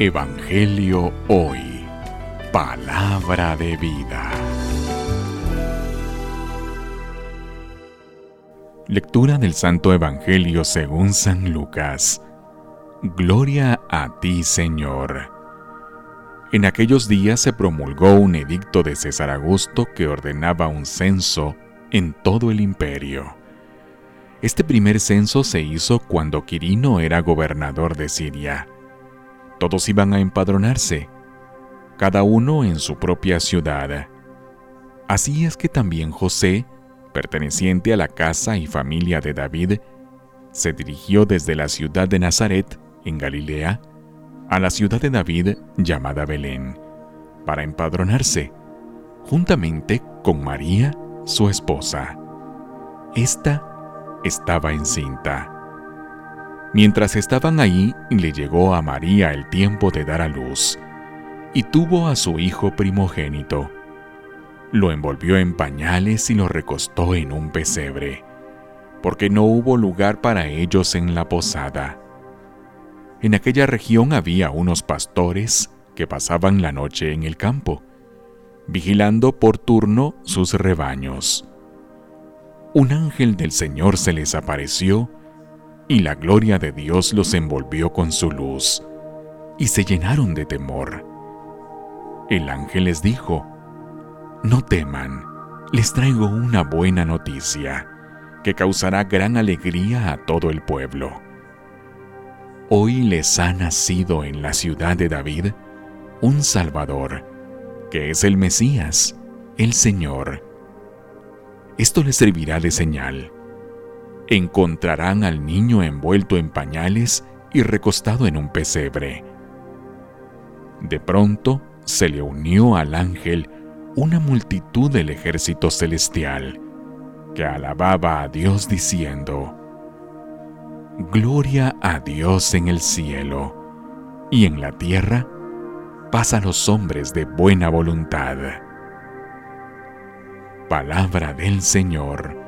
Evangelio Hoy. Palabra de vida. Lectura del Santo Evangelio según San Lucas. Gloria a ti, Señor. En aquellos días se promulgó un edicto de César Augusto que ordenaba un censo en todo el imperio. Este primer censo se hizo cuando Quirino era gobernador de Siria todos iban a empadronarse, cada uno en su propia ciudad. Así es que también José, perteneciente a la casa y familia de David, se dirigió desde la ciudad de Nazaret, en Galilea, a la ciudad de David llamada Belén, para empadronarse, juntamente con María, su esposa. Esta estaba encinta. Mientras estaban ahí, le llegó a María el tiempo de dar a luz, y tuvo a su hijo primogénito. Lo envolvió en pañales y lo recostó en un pesebre, porque no hubo lugar para ellos en la posada. En aquella región había unos pastores que pasaban la noche en el campo, vigilando por turno sus rebaños. Un ángel del Señor se les apareció y la gloria de Dios los envolvió con su luz, y se llenaron de temor. El ángel les dijo, No teman, les traigo una buena noticia, que causará gran alegría a todo el pueblo. Hoy les ha nacido en la ciudad de David un Salvador, que es el Mesías, el Señor. Esto les servirá de señal encontrarán al niño envuelto en pañales y recostado en un pesebre. De pronto se le unió al ángel una multitud del ejército celestial, que alababa a Dios diciendo, Gloria a Dios en el cielo, y en la tierra paz a los hombres de buena voluntad. Palabra del Señor